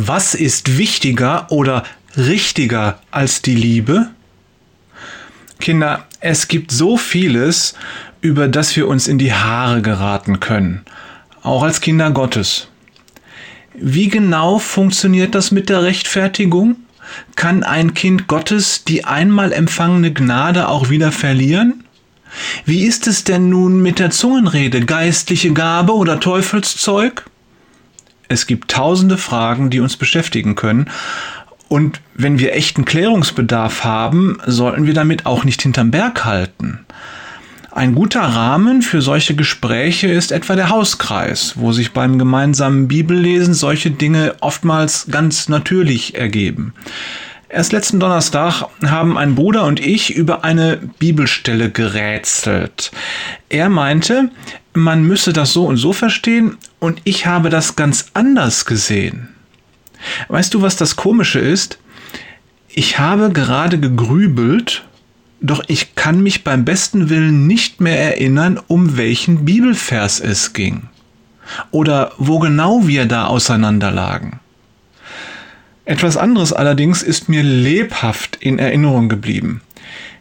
Was ist wichtiger oder richtiger als die Liebe? Kinder, es gibt so vieles, über das wir uns in die Haare geraten können, auch als Kinder Gottes. Wie genau funktioniert das mit der Rechtfertigung? Kann ein Kind Gottes die einmal empfangene Gnade auch wieder verlieren? Wie ist es denn nun mit der Zungenrede, geistliche Gabe oder Teufelszeug? Es gibt tausende Fragen, die uns beschäftigen können. Und wenn wir echten Klärungsbedarf haben, sollten wir damit auch nicht hinterm Berg halten. Ein guter Rahmen für solche Gespräche ist etwa der Hauskreis, wo sich beim gemeinsamen Bibellesen solche Dinge oftmals ganz natürlich ergeben. Erst letzten Donnerstag haben ein Bruder und ich über eine Bibelstelle gerätselt. Er meinte, man müsse das so und so verstehen und ich habe das ganz anders gesehen. Weißt du, was das Komische ist? Ich habe gerade gegrübelt, doch ich kann mich beim besten Willen nicht mehr erinnern, um welchen Bibelvers es ging. Oder wo genau wir da auseinanderlagen. Etwas anderes allerdings ist mir lebhaft in Erinnerung geblieben.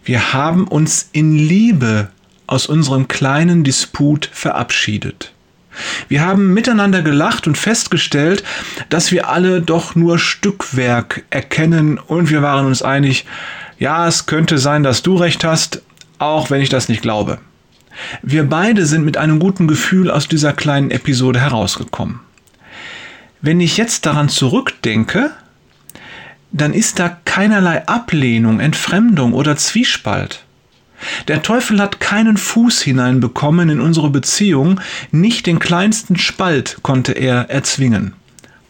Wir haben uns in Liebe aus unserem kleinen Disput verabschiedet. Wir haben miteinander gelacht und festgestellt, dass wir alle doch nur Stückwerk erkennen und wir waren uns einig, ja, es könnte sein, dass du recht hast, auch wenn ich das nicht glaube. Wir beide sind mit einem guten Gefühl aus dieser kleinen Episode herausgekommen. Wenn ich jetzt daran zurückdenke, dann ist da keinerlei Ablehnung, Entfremdung oder Zwiespalt. Der Teufel hat keinen Fuß hineinbekommen in unsere Beziehung, nicht den kleinsten Spalt konnte er erzwingen.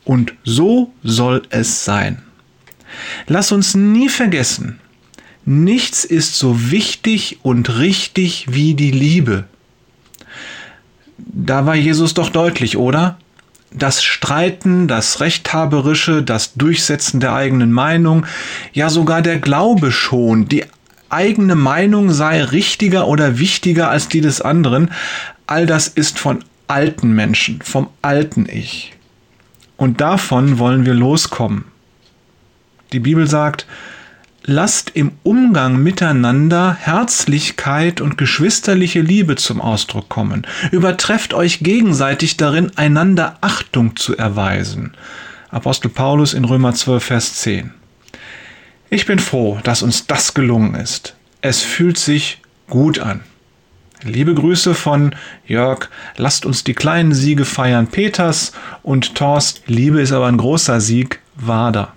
Und so soll es sein. Lass uns nie vergessen, nichts ist so wichtig und richtig wie die Liebe. Da war Jesus doch deutlich, oder? das Streiten, das Rechthaberische, das Durchsetzen der eigenen Meinung, ja sogar der Glaube schon, die eigene Meinung sei richtiger oder wichtiger als die des anderen, all das ist von alten Menschen, vom alten Ich. Und davon wollen wir loskommen. Die Bibel sagt, lasst im Umgang miteinander Herzlichkeit und geschwisterliche Liebe zum Ausdruck kommen. Übertrefft euch gegenseitig darin, einander Achtung zu erweisen. Apostel Paulus in Römer 12, Vers 10. Ich bin froh, dass uns das gelungen ist. Es fühlt sich gut an. Liebe Grüße von Jörg, lasst uns die kleinen Siege feiern Peters und Torst, Liebe ist aber ein großer Sieg, Wader.